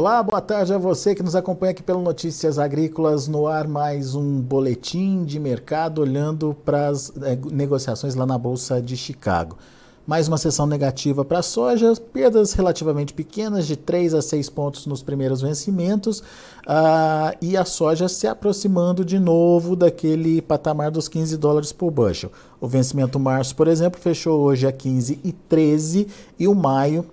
Olá, boa tarde a você que nos acompanha aqui pelo Notícias Agrícolas no ar, mais um boletim de mercado olhando para as é, negociações lá na Bolsa de Chicago. Mais uma sessão negativa para a soja, perdas relativamente pequenas, de 3 a 6 pontos nos primeiros vencimentos, uh, e a soja se aproximando de novo daquele patamar dos 15 dólares por bushel. O vencimento março, por exemplo, fechou hoje a 15 e 13 e o maio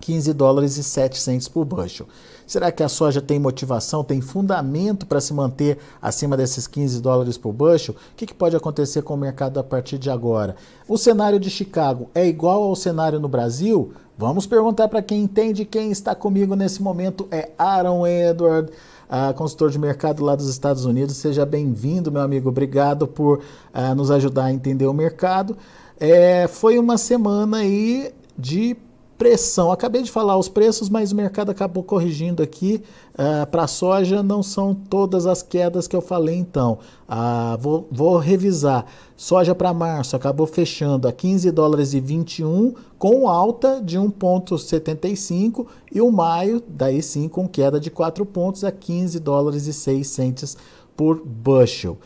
15 dólares e 7 centes por bushel. Será que a soja tem motivação, tem fundamento para se manter acima desses 15 dólares por bushel? O que, que, pode acontecer com o mercado a partir de agora? O cenário de Chicago é igual ao cenário no Brasil? Vamos perguntar para quem entende. Quem está comigo nesse momento é Aaron Edward, uh, consultor de mercado lá dos Estados Unidos. Seja bem-vindo, meu amigo. Obrigado por uh, nos ajudar a entender o mercado. É, foi uma semana aí de pressão. Acabei de falar os preços, mas o mercado acabou corrigindo aqui. Uh, Para a soja, não são todas as quedas que eu falei, então. Uh, vou, vou revisar. Soja para março acabou fechando a 15 dólares e 21, com alta de 1,75. E o maio, daí sim, com queda de 4 pontos a 15 dólares e 6 centes por bushel.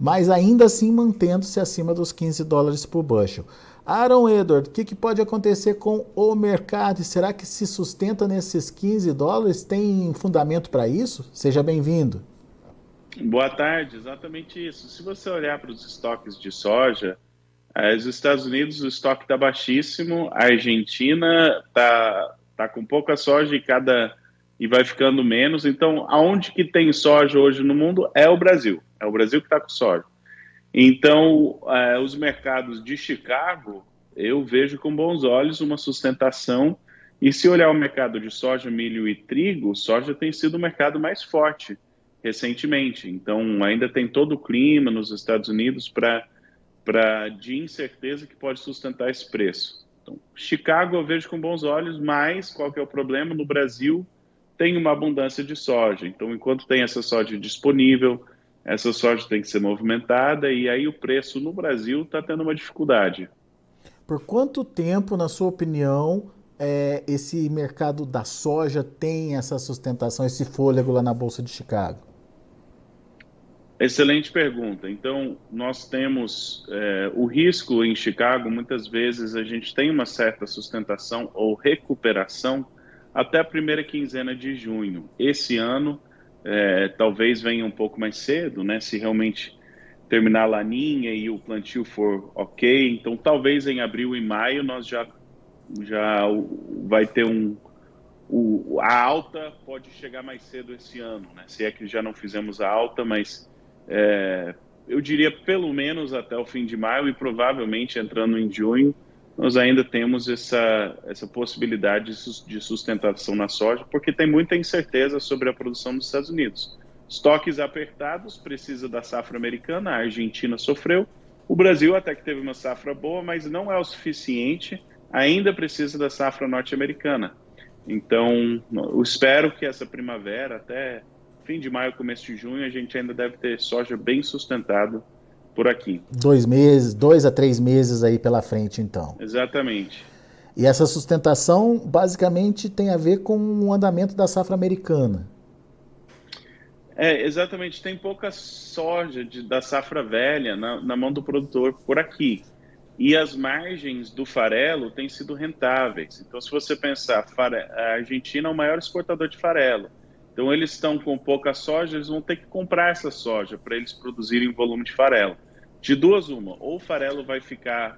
Mas ainda assim mantendo-se acima dos 15 dólares por bushel. Aaron Edward, o que, que, pode acontecer com o mercado? Será que se sustenta nesses 15 dólares? Tem fundamento para isso? Seja bem-vindo. Boa tarde, exatamente isso. Se você olhar para os estoques de soja, eh, os Estados Unidos o estoque está baixíssimo, a Argentina está tá com pouca soja e cada e vai ficando menos. Então, aonde que tem soja hoje no mundo é o Brasil. É o Brasil que está com soja. Então, é, os mercados de Chicago, eu vejo com bons olhos uma sustentação. E se olhar o mercado de soja, milho e trigo, soja tem sido o mercado mais forte recentemente. Então, ainda tem todo o clima nos Estados Unidos para de incerteza que pode sustentar esse preço. Então, Chicago eu vejo com bons olhos, mas qual que é o problema? No Brasil tem uma abundância de soja. Então, enquanto tem essa soja disponível, essa soja tem que ser movimentada e aí o preço no Brasil está tendo uma dificuldade. Por quanto tempo, na sua opinião, é, esse mercado da soja tem essa sustentação, esse fôlego lá na Bolsa de Chicago? Excelente pergunta. Então, nós temos é, o risco em Chicago, muitas vezes a gente tem uma certa sustentação ou recuperação até a primeira quinzena de junho. Esse ano, é, talvez venha um pouco mais cedo, né? Se realmente terminar a laninha e o plantio for ok, então talvez em abril e maio nós já já vai ter um o, a alta pode chegar mais cedo esse ano, né? Se é que já não fizemos a alta, mas é, eu diria pelo menos até o fim de maio e provavelmente entrando em junho nós ainda temos essa, essa possibilidade de sustentação na soja, porque tem muita incerteza sobre a produção dos Estados Unidos. Estoques apertados, precisa da safra americana, a Argentina sofreu, o Brasil até que teve uma safra boa, mas não é o suficiente, ainda precisa da safra norte-americana. Então, eu espero que essa primavera, até fim de maio, começo de junho, a gente ainda deve ter soja bem sustentado por aqui. Dois meses, dois a três meses aí pela frente, então. Exatamente. E essa sustentação basicamente tem a ver com o andamento da safra americana. É, exatamente. Tem pouca soja de, da safra velha na, na mão do produtor por aqui. E as margens do farelo têm sido rentáveis. Então, se você pensar, a Argentina é o maior exportador de farelo. Então, eles estão com pouca soja, eles vão ter que comprar essa soja para eles produzirem volume de farelo. De duas, uma, ou o farelo vai ficar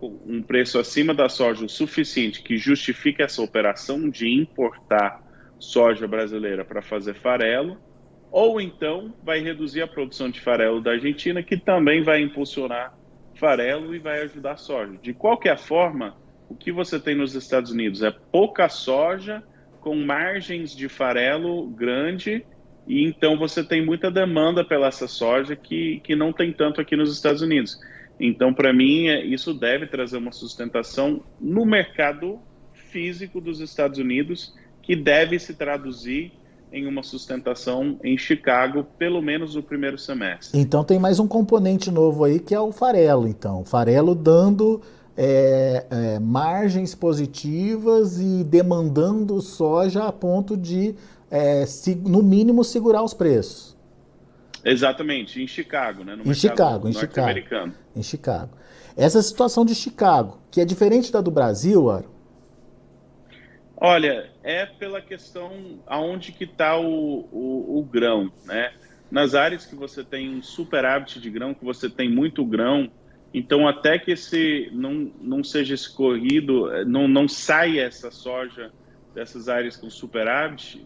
com um preço acima da soja o suficiente que justifique essa operação de importar soja brasileira para fazer farelo, ou então vai reduzir a produção de farelo da Argentina, que também vai impulsionar farelo e vai ajudar a soja. De qualquer forma, o que você tem nos Estados Unidos é pouca soja com margens de farelo grande e então você tem muita demanda pela essa soja que, que não tem tanto aqui nos Estados Unidos. Então, para mim, é, isso deve trazer uma sustentação no mercado físico dos Estados Unidos, que deve se traduzir em uma sustentação em Chicago, pelo menos no primeiro semestre. Então tem mais um componente novo aí que é o farelo, então. Farelo dando é, é, margens positivas e demandando soja a ponto de, é, se, no mínimo, segurar os preços. Exatamente, em Chicago, né? No em Chicago, em Chicago. Em Chicago. Essa situação de Chicago, que é diferente da do Brasil, Aro? Olha, é pela questão aonde que está o, o, o, grão, né? Nas áreas que você tem um superávit de grão, que você tem muito grão, então até que esse não, não seja escorrido, não, não saia essa soja dessas áreas com superávit,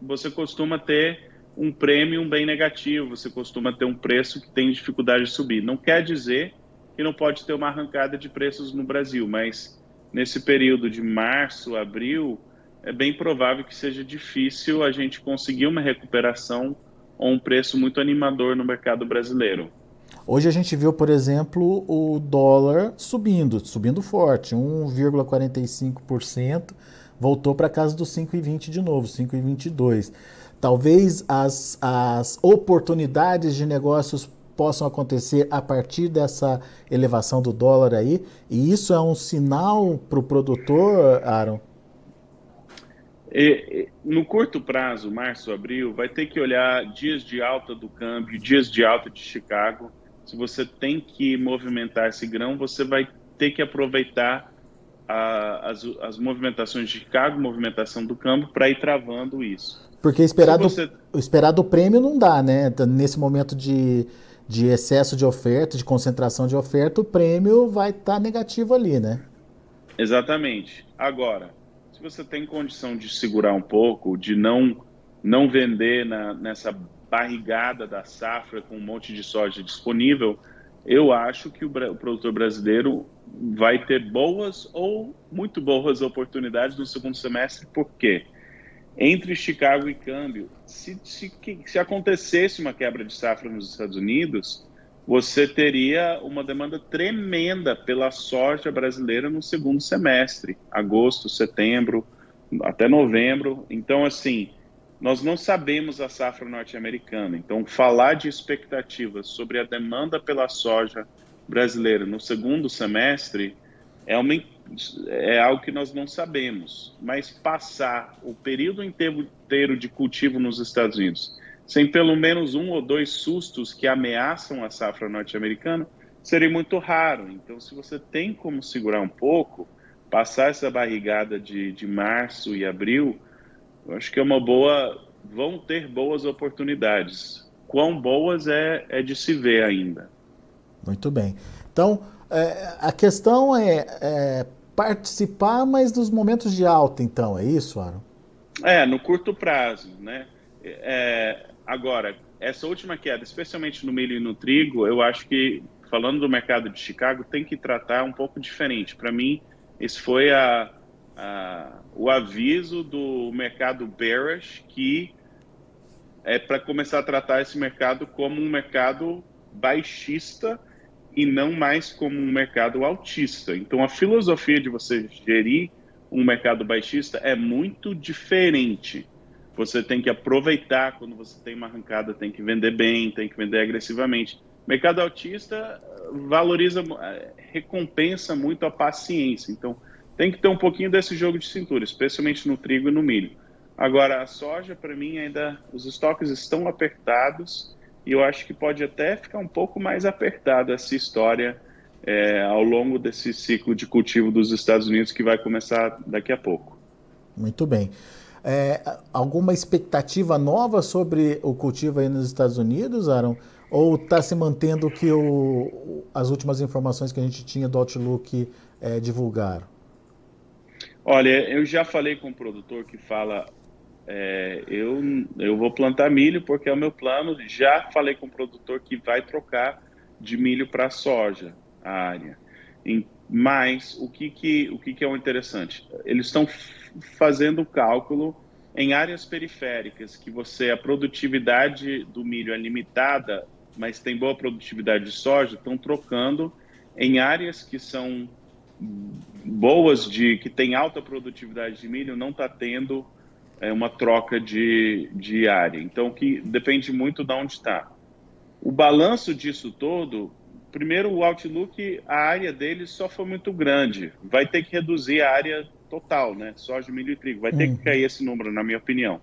você costuma ter um prêmio bem negativo, você costuma ter um preço que tem dificuldade de subir. Não quer dizer que não pode ter uma arrancada de preços no Brasil, mas nesse período de março, abril, é bem provável que seja difícil a gente conseguir uma recuperação ou um preço muito animador no mercado brasileiro. Hoje a gente viu, por exemplo, o dólar subindo, subindo forte, 1,45%, voltou para casa dos 5,20 de novo, 5,22. Talvez as, as oportunidades de negócios possam acontecer a partir dessa elevação do dólar aí, e isso é um sinal para o produtor, Aaron? E, no curto prazo, março, abril, vai ter que olhar dias de alta do câmbio, dias de alta de Chicago. Se você tem que movimentar esse grão, você vai ter que aproveitar a, as, as movimentações de Chicago, movimentação do câmbio, para ir travando isso. Porque esperado, você... o esperado prêmio não dá, né? Nesse momento de, de excesso de oferta, de concentração de oferta, o prêmio vai estar tá negativo ali, né? Exatamente. Agora, se você tem condição de segurar um pouco, de não, não vender na, nessa barrigada da safra com um monte de soja disponível, eu acho que o, o produtor brasileiro vai ter boas ou muito boas oportunidades no segundo semestre? Porque entre Chicago e câmbio, se, se, se acontecesse uma quebra de safra nos Estados Unidos, você teria uma demanda tremenda pela soja brasileira no segundo semestre, agosto, setembro, até novembro. Então, assim, nós não sabemos a safra norte-americana. Então, falar de expectativas sobre a demanda pela soja brasileira no segundo semestre é uma é algo que nós não sabemos, mas passar o período inteiro de cultivo nos Estados Unidos sem pelo menos um ou dois sustos que ameaçam a safra norte-americana seria muito raro. Então, se você tem como segurar um pouco, passar essa barrigada de, de março e abril, eu acho que é uma boa. Vão ter boas oportunidades. Quão boas é, é de se ver ainda. Muito bem. Então, é, a questão é, é participar, mas dos momentos de alta, então, é isso, Aaron? É, no curto prazo, né? É, agora, essa última queda, especialmente no milho e no trigo, eu acho que, falando do mercado de Chicago, tem que tratar um pouco diferente. Para mim, esse foi a, a, o aviso do mercado bearish que é para começar a tratar esse mercado como um mercado baixista e não mais como um mercado altista. Então, a filosofia de você gerir um mercado baixista é muito diferente. Você tem que aproveitar quando você tem uma arrancada, tem que vender bem, tem que vender agressivamente. Mercado altista valoriza, recompensa muito a paciência. Então, tem que ter um pouquinho desse jogo de cintura, especialmente no trigo e no milho. Agora, a soja, para mim, ainda os estoques estão apertados e eu acho que pode até ficar um pouco mais apertada essa história é, ao longo desse ciclo de cultivo dos Estados Unidos que vai começar daqui a pouco. Muito bem. É, alguma expectativa nova sobre o cultivo aí nos Estados Unidos, Aaron? Ou está se mantendo que o, as últimas informações que a gente tinha do Outlook é, divulgaram? Olha, eu já falei com um produtor que fala é, eu, eu vou plantar milho porque é o meu plano. Já falei com o produtor que vai trocar de milho para soja a área. Em, mas o que, que, o que, que é o interessante? Eles estão fazendo o cálculo em áreas periféricas que você a produtividade do milho é limitada, mas tem boa produtividade de soja, estão trocando em áreas que são boas de que tem alta produtividade de milho, não está tendo é uma troca de, de área. Então, que depende muito de onde está. O balanço disso todo primeiro, o Outlook, a área dele só foi muito grande. Vai ter que reduzir a área total, né? Soja, milho e trigo. Vai ter que uhum. cair esse número, na minha opinião.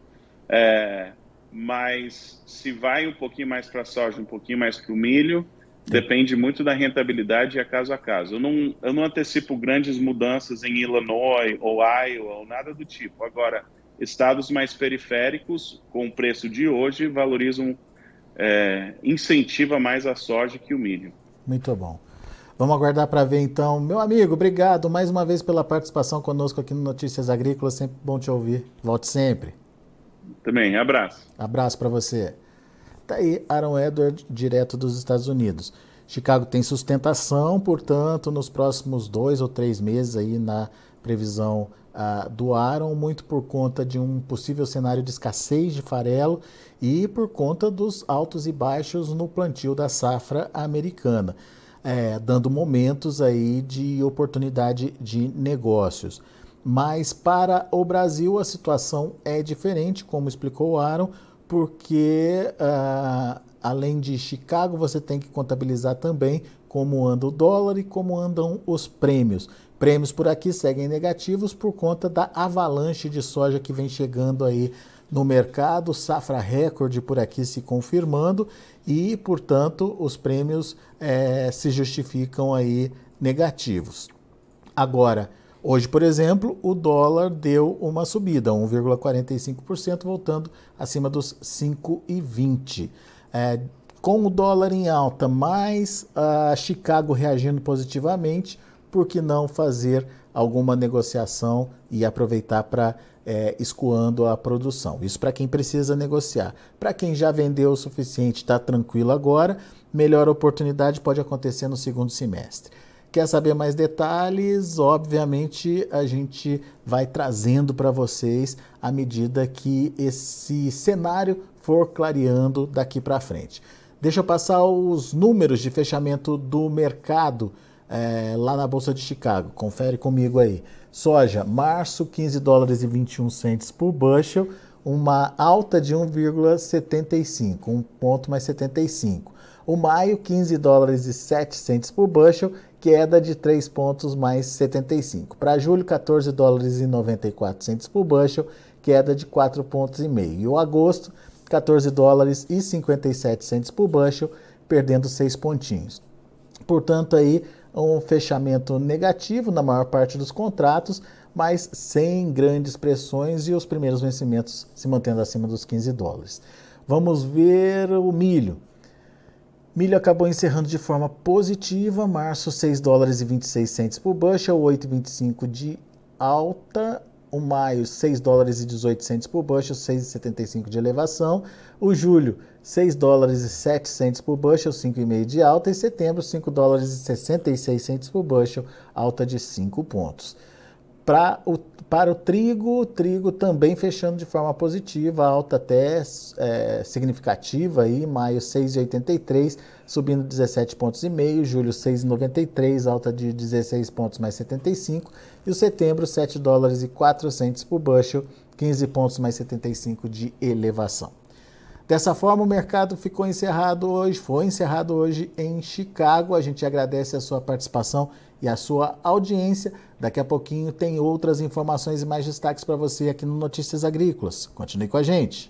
É, mas se vai um pouquinho mais para a soja, um pouquinho mais para o milho, depende muito da rentabilidade e a caso a caso. Eu não, eu não antecipo grandes mudanças em Illinois ou Iowa ou nada do tipo. Agora, estados mais periféricos, com o preço de hoje, valorizam, é, incentiva mais a soja que o milho. Muito bom. Vamos aguardar para ver então. Meu amigo, obrigado mais uma vez pela participação conosco aqui no Notícias Agrícolas. Sempre bom te ouvir. Volte sempre. Também, abraço. Abraço para você. Tá aí Aaron Edward, direto dos Estados Unidos. Chicago tem sustentação, portanto, nos próximos dois ou três meses aí na previsão uh, do Aaron, muito por conta de um possível cenário de escassez de farelo e por conta dos altos e baixos no plantio da safra americana, é, dando momentos aí de oportunidade de negócios. Mas para o Brasil a situação é diferente, como explicou Aaron, porque uh, além de Chicago você tem que contabilizar também como anda o dólar e como andam os prêmios. Prêmios por aqui seguem negativos por conta da avalanche de soja que vem chegando aí no mercado, safra recorde por aqui se confirmando e, portanto, os prêmios é, se justificam aí negativos. Agora, hoje, por exemplo, o dólar deu uma subida, 1,45%, voltando acima dos 5,20. É, com o dólar em alta, mais a Chicago reagindo positivamente, por que não fazer alguma negociação e aproveitar para é, escoando a produção? Isso para quem precisa negociar. Para quem já vendeu o suficiente, está tranquilo agora, melhor oportunidade pode acontecer no segundo semestre. Quer saber mais detalhes? Obviamente a gente vai trazendo para vocês à medida que esse cenário for clareando daqui para frente. Deixa eu passar os números de fechamento do mercado é, lá na Bolsa de Chicago. Confere comigo aí. Soja, março, 15 dólares e 21 centes por bushel, uma alta de 1,75, um ponto mais 75. O maio, 15 dólares e 7 centes por bushel, queda de 3 pontos mais 75. Para julho, 14 dólares e 94 centes por bushel, queda de 4 pontos e meio. E o agosto, 14 dólares e 57 centes por bushel, perdendo 6 pontinhos. Portanto, aí um fechamento negativo na maior parte dos contratos, mas sem grandes pressões e os primeiros vencimentos se mantendo acima dos 15 dólares. Vamos ver o milho. Milho acabou encerrando de forma positiva, março 6 dólares e 26 centes por bushel, 8,25 de alta, o maio 6 dólares e 18 centes por bushel, 6,75 de elevação, o julho 6 dólares e 7 centes por bushel, 5,5 de alta, e setembro 5 dólares e 66 centes por bushel, alta de 5 pontos. Para o, para o trigo, o trigo também fechando de forma positiva, alta até é, significativa, aí, maio 6,83, subindo 17 pontos e meio, julho 6,93, alta de 16 pontos mais 75, e o setembro 7 dólares e 4 centes por bushel, 15 pontos mais 75 de elevação. Dessa forma, o mercado ficou encerrado hoje, foi encerrado hoje em Chicago. A gente agradece a sua participação e a sua audiência. Daqui a pouquinho tem outras informações e mais destaques para você aqui no Notícias Agrícolas. Continue com a gente.